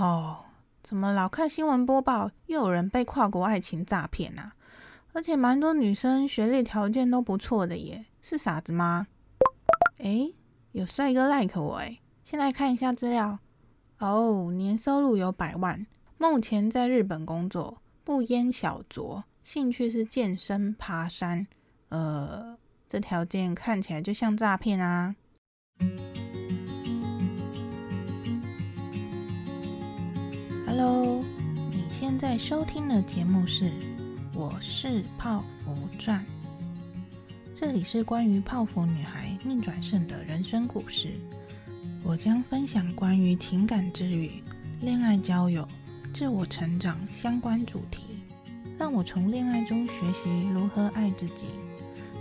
哦，怎么老看新闻播报，又有人被跨国爱情诈骗啊？而且蛮多女生学历条件都不错的耶，是傻子吗？诶，有帅哥 like 我诶，先来看一下资料。哦，年收入有百万，目前在日本工作，不烟小酌，兴趣是健身、爬山。呃，这条件看起来就像诈骗啊。Hello，你现在收听的节目是《我是泡芙传》，这里是关于泡芙女孩逆转胜的人生故事。我将分享关于情感治愈、恋爱交友、自我成长相关主题，让我从恋爱中学习如何爱自己，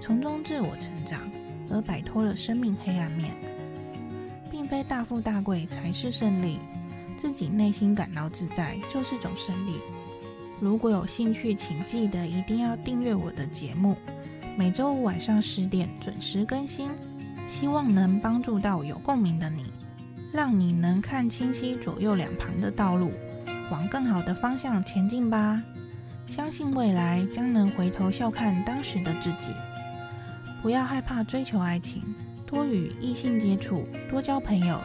从中自我成长，而摆脱了生命黑暗面，并非大富大贵才是胜利。自己内心感到自在就是种胜利。如果有兴趣，请记得一定要订阅我的节目，每周五晚上十点准时更新。希望能帮助到有共鸣的你，让你能看清晰左右两旁的道路，往更好的方向前进吧。相信未来将能回头笑看当时的自己。不要害怕追求爱情，多与异性接触，多交朋友。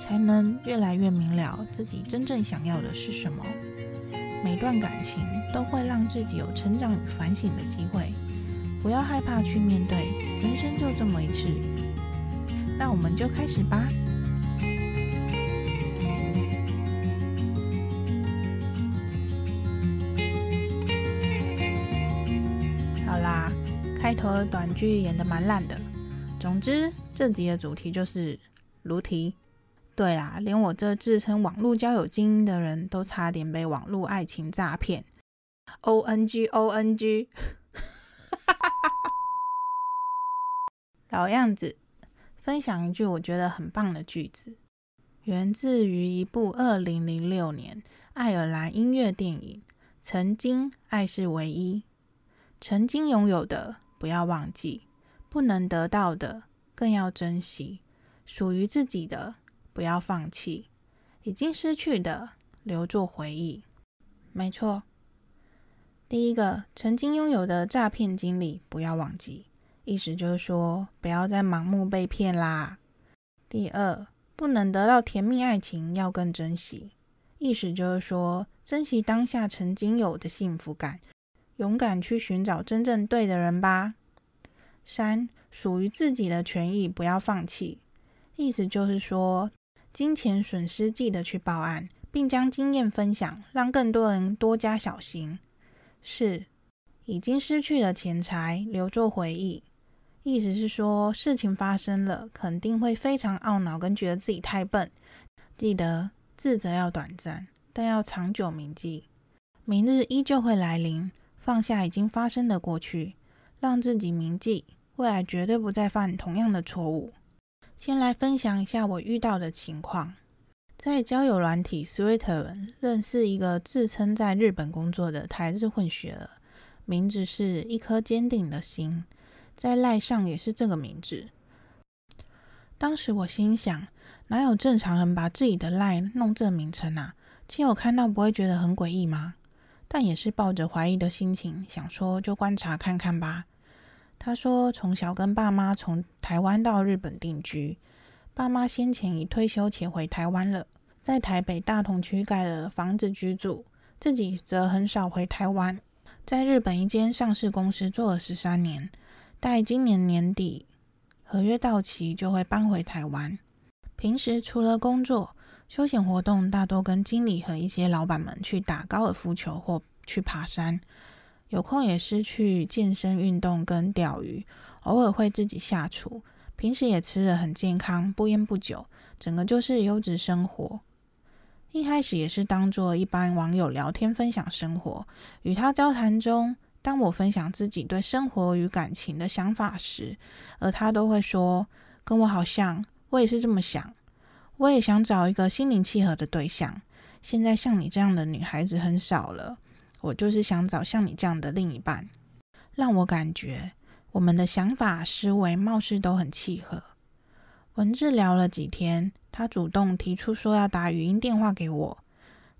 才能越来越明了自己真正想要的是什么。每段感情都会让自己有成长与反省的机会，不要害怕去面对，人生就这么一次。那我们就开始吧。好啦，开头的短剧演的蛮烂的。总之，这集的主题就是如题。对啦，连我这自称网络交友精英的人都差点被网络爱情诈骗。O N G O N G，哈哈哈老样子，分享一句我觉得很棒的句子，源自于一部二零零六年爱尔兰音乐电影《曾经爱是唯一》。曾经拥有的不要忘记，不能得到的更要珍惜，属于自己的。不要放弃，已经失去的留作回忆。没错，第一个曾经拥有的诈骗经历不要忘记，意思就是说不要再盲目被骗啦。第二，不能得到甜蜜爱情要更珍惜，意思就是说珍惜当下曾经有的幸福感，勇敢去寻找真正对的人吧。三，属于自己的权益不要放弃，意思就是说。金钱损失，记得去报案，并将经验分享，让更多人多加小心。四，已经失去了钱财，留作回忆。意思是说，事情发生了，肯定会非常懊恼，跟觉得自己太笨。记得自责要短暂，但要长久铭记。明日依旧会来临，放下已经发生的过去，让自己铭记，未来绝对不再犯同样的错误。先来分享一下我遇到的情况，在交友软体 Sweet 认识一个自称在日本工作的台日混血儿，名字是一颗坚定的心，在赖上也是这个名字。当时我心想，哪有正常人把自己的赖弄这名称啊？亲友看到不会觉得很诡异吗？但也是抱着怀疑的心情，想说就观察看看吧。他说，从小跟爸妈从台湾到日本定居，爸妈先前已退休且回台湾了，在台北大同区盖了房子居住，自己则很少回台湾，在日本一间上市公司做了十三年，待今年年底合约到期就会搬回台湾。平时除了工作，休闲活动大多跟经理和一些老板们去打高尔夫球或去爬山。有空也是去健身运动跟钓鱼，偶尔会自己下厨。平时也吃得很健康，不烟不酒，整个就是优质生活。一开始也是当做一般网友聊天分享生活，与他交谈中，当我分享自己对生活与感情的想法时，而他都会说跟我好像，我也是这么想，我也想找一个心灵契合的对象。现在像你这样的女孩子很少了。我就是想找像你这样的另一半，让我感觉我们的想法、思维貌似都很契合。文字聊了几天，他主动提出说要打语音电话给我，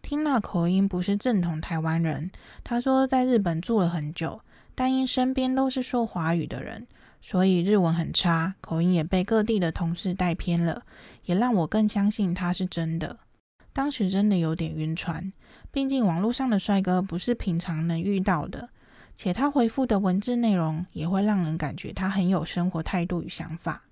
听那口音不是正统台湾人。他说在日本住了很久，但因身边都是说华语的人，所以日文很差，口音也被各地的同事带偏了，也让我更相信他是真的。当时真的有点晕船，毕竟网络上的帅哥不是平常能遇到的，且他回复的文字内容也会让人感觉他很有生活态度与想法。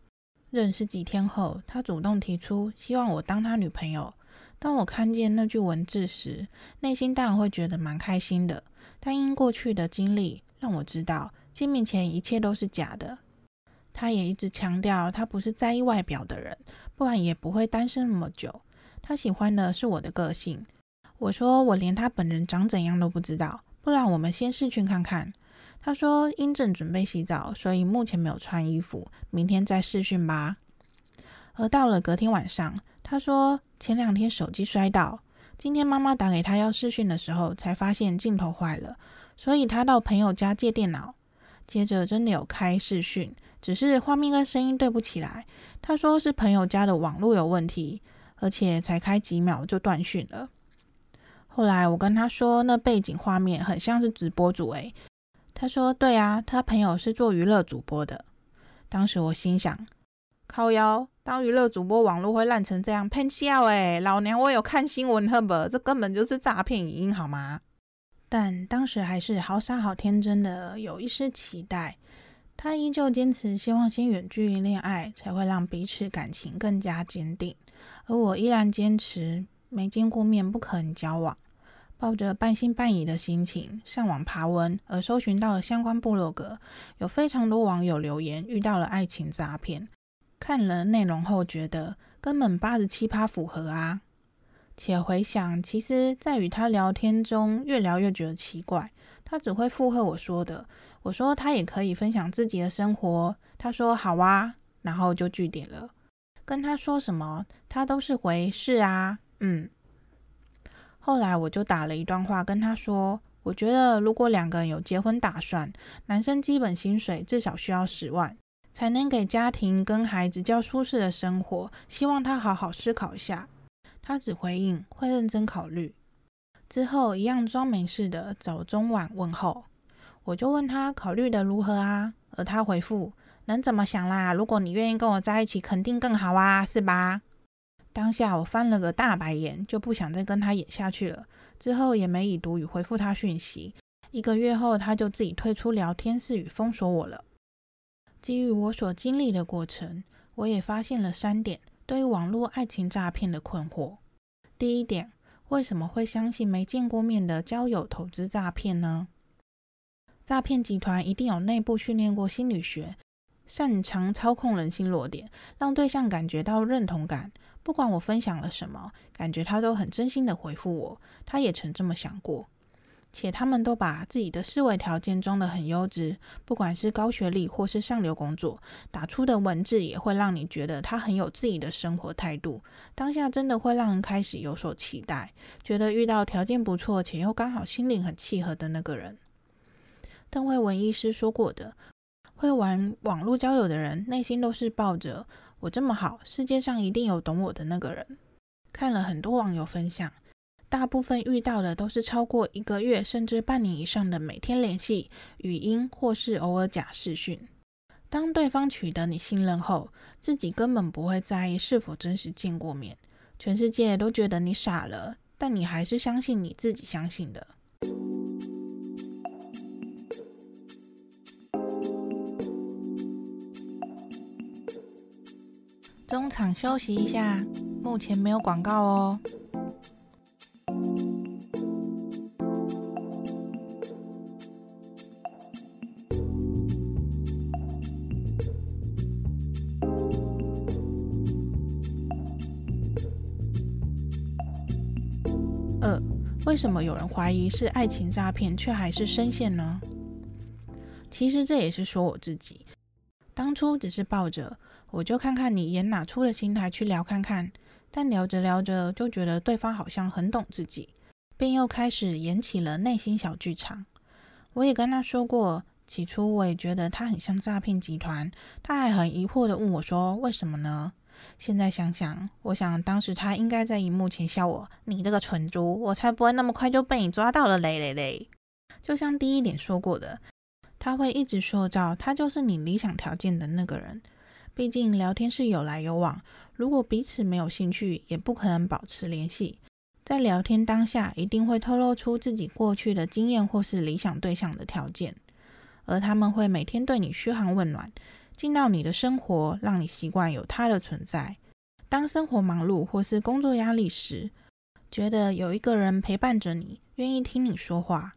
认识几天后，他主动提出希望我当他女朋友。当我看见那句文字时，内心当然会觉得蛮开心的。但因过去的经历，让我知道见面前一切都是假的。他也一直强调他不是在意外表的人，不然也不会单身那么久。他喜欢的是我的个性。我说我连他本人长怎样都不知道，不然我们先视讯看看。他说：“因正准备洗澡，所以目前没有穿衣服，明天再试训吧。”而到了隔天晚上，他说前两天手机摔到，今天妈妈打给他要试训的时候，才发现镜头坏了，所以他到朋友家借电脑。接着真的有开视讯，只是画面跟声音对不起来。他说是朋友家的网络有问题，而且才开几秒就断讯了。后来我跟他说，那背景画面很像是直播主诶。他说：“对啊，他朋友是做娱乐主播的。”当时我心想：“靠腰，当娱乐主播，网络会烂成这样，喷笑诶，老娘我有看新闻，赫不，这根本就是诈骗影音，好吗？”但当时还是好傻好天真的，有一丝期待。他依旧坚持，希望先远距离恋爱，才会让彼此感情更加坚定。而我依然坚持，没见过面不可能交往。抱着半信半疑的心情上网爬文，而搜寻到了相关部落格，有非常多网友留言遇到了爱情诈骗。看了内容后，觉得根本八十七趴符合啊！且回想，其实在与他聊天中，越聊越觉得奇怪。他只会附和我说的，我说他也可以分享自己的生活，他说好啊，然后就拒点了。跟他说什么，他都是回是啊，嗯。后来我就打了一段话跟他说，我觉得如果两个人有结婚打算，男生基本薪水至少需要十万，才能给家庭跟孩子较舒适的生活。希望他好好思考一下。他只回应会认真考虑。之后一样装没事的早中晚问候，我就问他考虑的如何啊？而他回复能怎么想啦？如果你愿意跟我在一起，肯定更好啊，是吧？当下我翻了个大白眼，就不想再跟他演下去了。之后也没已读与回复他讯息。一个月后，他就自己退出聊天室与封锁我了。基于我所经历的过程，我也发现了三点对于网络爱情诈骗的困惑。第一点，为什么会相信没见过面的交友投资诈骗呢？诈骗集团一定有内部训练过心理学，擅长操控人性弱点，让对象感觉到认同感。不管我分享了什么，感觉他都很真心的回复我。他也曾这么想过，且他们都把自己的思维条件装得很优质，不管是高学历或是上流工作，打出的文字也会让你觉得他很有自己的生活态度。当下真的会让人开始有所期待，觉得遇到条件不错且又刚好心灵很契合的那个人。邓惠文医师说过的，会玩网络交友的人，内心都是抱着。我这么好，世界上一定有懂我的那个人。看了很多网友分享，大部分遇到的都是超过一个月甚至半年以上的每天联系、语音或是偶尔假视讯。当对方取得你信任后，自己根本不会在意是否真实见过面，全世界都觉得你傻了，但你还是相信你自己相信的。中场休息一下，目前没有广告哦。为什么有人怀疑是爱情诈骗，却还是深陷呢？其实这也是说我自己，当初只是抱着。我就看看你演哪出的心态去聊看看，但聊着聊着就觉得对方好像很懂自己，便又开始演起了内心小剧场。我也跟他说过，起初我也觉得他很像诈骗集团，他还很疑惑的问我说：“为什么呢？”现在想想，我想当时他应该在荧幕前笑我：“你这个蠢猪，我才不会那么快就被你抓到了嘞嘞嘞！”就像第一点说过的，他会一直塑造他就是你理想条件的那个人。毕竟聊天是有来有往，如果彼此没有兴趣，也不可能保持联系。在聊天当下，一定会透露出自己过去的经验或是理想对象的条件，而他们会每天对你嘘寒问暖。进到你的生活，让你习惯有他的存在。当生活忙碌或是工作压力时，觉得有一个人陪伴着你，愿意听你说话。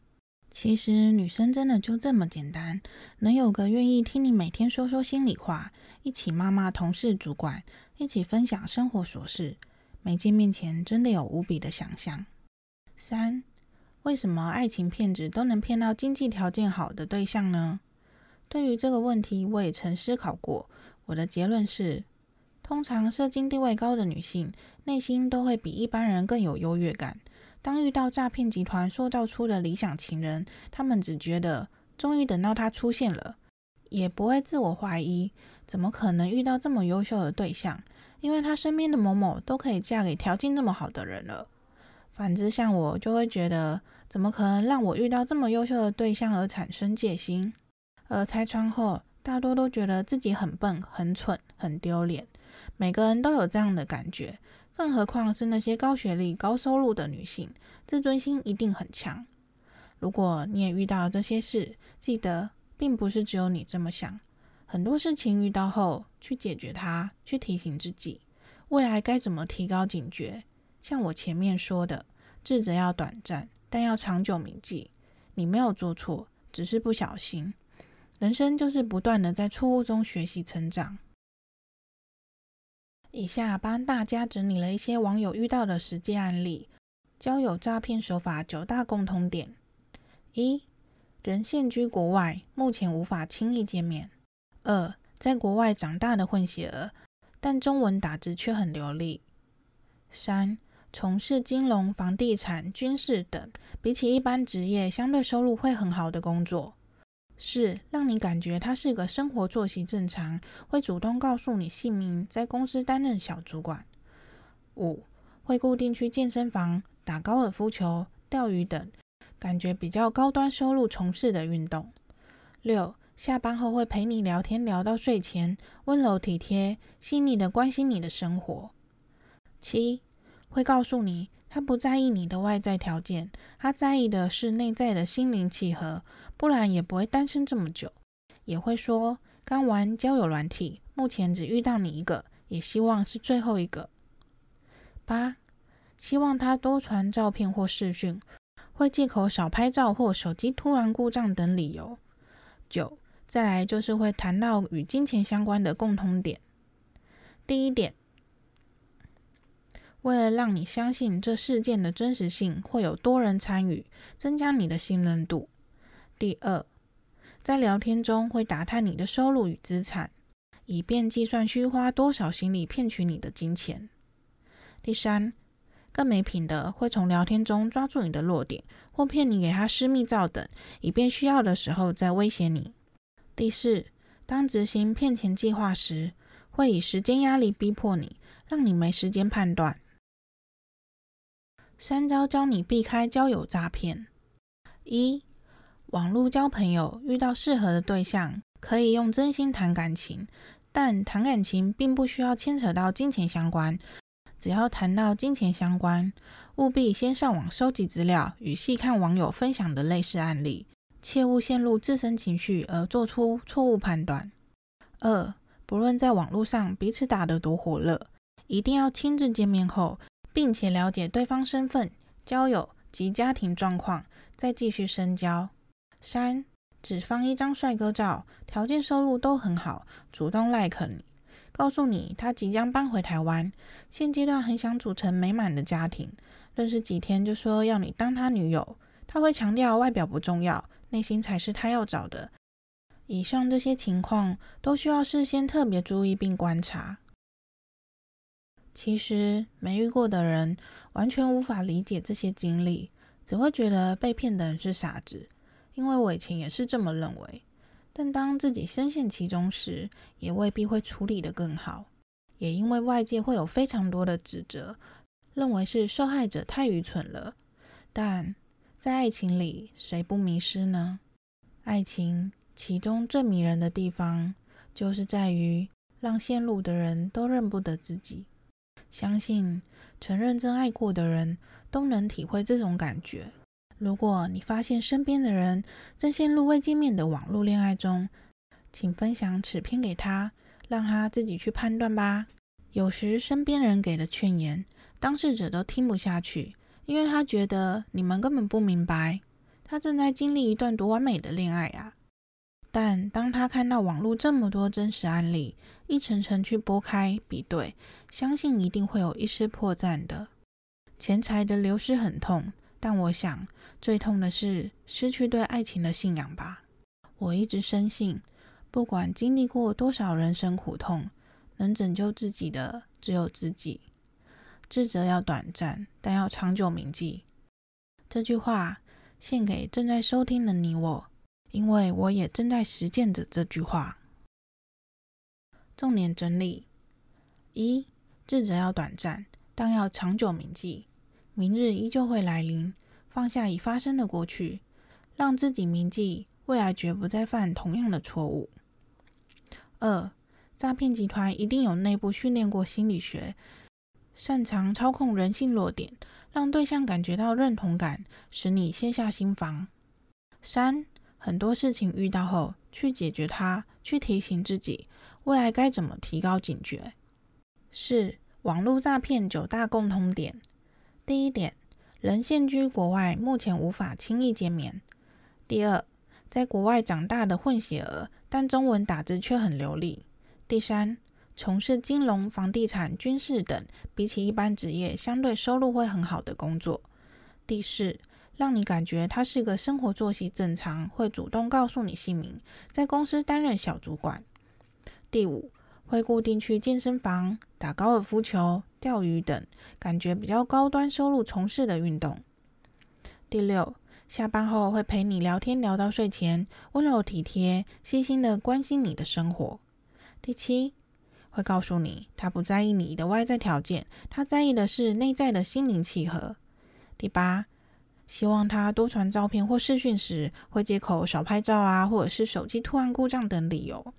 其实女生真的就这么简单，能有个愿意听你每天说说心里话，一起骂骂同事主管，一起分享生活琐事，没见面前真的有无比的想象。三，为什么爱情骗子都能骗到经济条件好的对象呢？对于这个问题，我也曾思考过。我的结论是，通常社经地位高的女性，内心都会比一般人更有优越感。当遇到诈骗集团塑造出的理想情人，她们只觉得终于等到他出现了，也不会自我怀疑，怎么可能遇到这么优秀的对象？因为她身边的某某都可以嫁给条件这么好的人了。反之，像我就会觉得，怎么可能让我遇到这么优秀的对象而产生戒心？而拆穿后，大多都觉得自己很笨、很蠢、很丢脸。每个人都有这样的感觉，更何况是那些高学历、高收入的女性，自尊心一定很强。如果你也遇到这些事，记得并不是只有你这么想。很多事情遇到后，去解决它，去提醒自己未来该怎么提高警觉。像我前面说的，智者要短暂，但要长久铭记。你没有做错，只是不小心。人生就是不断的在错误中学习成长。以下帮大家整理了一些网友遇到的实际案例，交友诈骗手法九大共通点：一、人现居国外，目前无法轻易见面；二、在国外长大的混血儿，但中文打字却很流利；三、从事金融、房地产、军事等，比起一般职业，相对收入会很好的工作。四，让你感觉他是个生活作息正常，会主动告诉你姓名，在公司担任小主管。五，会固定去健身房、打高尔夫球、钓鱼等，感觉比较高端收入从事的运动。六，下班后会陪你聊天聊到睡前，温柔体贴、细腻的关心你的生活。七，会告诉你。他不在意你的外在条件，他在意的是内在的心灵契合，不然也不会单身这么久。也会说刚玩交友软体，目前只遇到你一个，也希望是最后一个。八，希望他多传照片或视讯，会借口少拍照或手机突然故障等理由。九，再来就是会谈到与金钱相关的共通点。第一点。为了让你相信这事件的真实性，会有多人参与，增加你的信任度。第二，在聊天中会打探你的收入与资产，以便计算需花多少心力骗取你的金钱。第三，更没品的会从聊天中抓住你的弱点，或骗你给他私密照等，以便需要的时候再威胁你。第四，当执行骗钱计划时，会以时间压力逼迫你，让你没时间判断。三招教你避开交友诈骗：一、网络交朋友，遇到适合的对象，可以用真心谈感情，但谈感情并不需要牵扯到金钱相关。只要谈到金钱相关，务必先上网收集资料与细看网友分享的类似案例，切勿陷入自身情绪而做出错误判断。二、不论在网络上彼此打得多火热，一定要亲自见面后。并且了解对方身份、交友及家庭状况，再继续深交。三、只放一张帅哥照，条件收入都很好，主动 like 你，告诉你他即将搬回台湾，现阶段很想组成美满的家庭，认识几天就说要你当他女友，他会强调外表不重要，内心才是他要找的。以上这些情况都需要事先特别注意并观察。其实没遇过的人完全无法理解这些经历，只会觉得被骗的人是傻子。因为我以前也是这么认为，但当自己深陷其中时，也未必会处理得更好。也因为外界会有非常多的指责，认为是受害者太愚蠢了。但在爱情里，谁不迷失呢？爱情其中最迷人的地方，就是在于让陷入的人都认不得自己。相信曾认真爱过的人都能体会这种感觉。如果你发现身边的人正陷入未见面的网络恋爱中，请分享此篇给他，让他自己去判断吧。有时身边人给的劝言，当事者都听不下去，因为他觉得你们根本不明白，他正在经历一段多完美的恋爱啊。但当他看到网络这么多真实案例，一层层去剥开比对，相信一定会有一丝破绽的。钱财的流失很痛。但我想，最痛的是失去对爱情的信仰吧。我一直深信，不管经历过多少人生苦痛，能拯救自己的只有自己。智者要短暂，但要长久铭记。这句话献给正在收听的你我，因为我也正在实践着这句话。重点整理：一、智者要短暂，但要长久铭记。明日依旧会来临，放下已发生的过去，让自己铭记未来，绝不再犯同样的错误。二、诈骗集团一定有内部训练过心理学，擅长操控人性弱点，让对象感觉到认同感，使你卸下心防。三、很多事情遇到后，去解决它，去提醒自己未来该怎么提高警觉。四、网络诈骗九大共通点。第一点，人现居国外，目前无法轻易见面。第二，在国外长大的混血儿，但中文打字却很流利。第三，从事金融、房地产、军事等，比起一般职业，相对收入会很好的工作。第四，让你感觉他是个生活作息正常，会主动告诉你姓名，在公司担任小主管。第五，会固定去健身房、打高尔夫球、钓鱼等感觉比较高端收入从事的运动。第六，下班后会陪你聊天聊到睡前，温柔体贴、细心的关心你的生活。第七，会告诉你他不在意你的外在条件，他在意的是内在的心灵契合。第八，希望他多传照片或视讯时会借口少拍照啊，或者是手机突然故障等理由。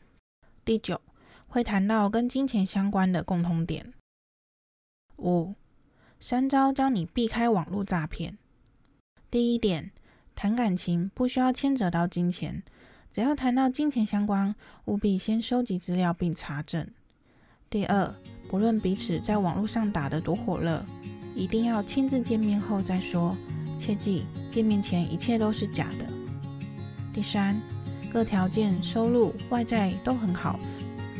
第九。会谈到跟金钱相关的共通点。五、三招教你避开网络诈骗。第一点，谈感情不需要牵扯到金钱，只要谈到金钱相关，务必先收集资料并查证。第二，不论彼此在网络上打得多火热，一定要亲自见面后再说，切记见面前一切都是假的。第三，各条件、收入、外在都很好。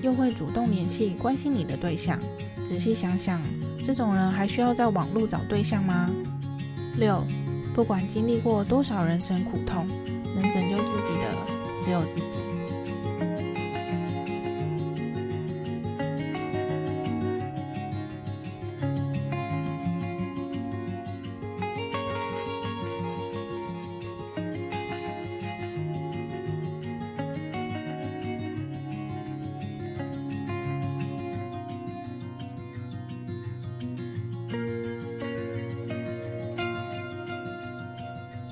又会主动联系、关心你的对象，仔细想想，这种人还需要在网络找对象吗？六，不管经历过多少人生苦痛，能拯救自己的只有自己。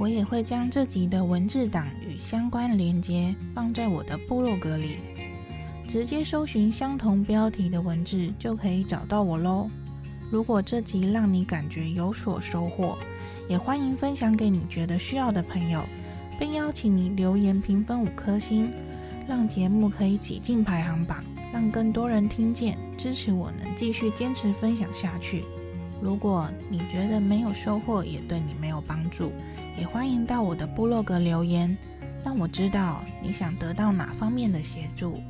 我也会将这集的文字档与相关连接放在我的部落格里，直接搜寻相同标题的文字就可以找到我喽。如果这集让你感觉有所收获，也欢迎分享给你觉得需要的朋友，并邀请你留言评分五颗星，让节目可以挤进排行榜，让更多人听见，支持我能继续坚持分享下去。如果你觉得没有收获，也对你没有帮助，也欢迎到我的部落格留言，让我知道你想得到哪方面的协助，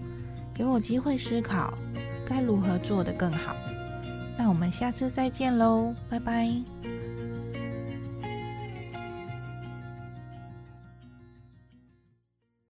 给我机会思考该如何做得更好。那我们下次再见喽，拜拜。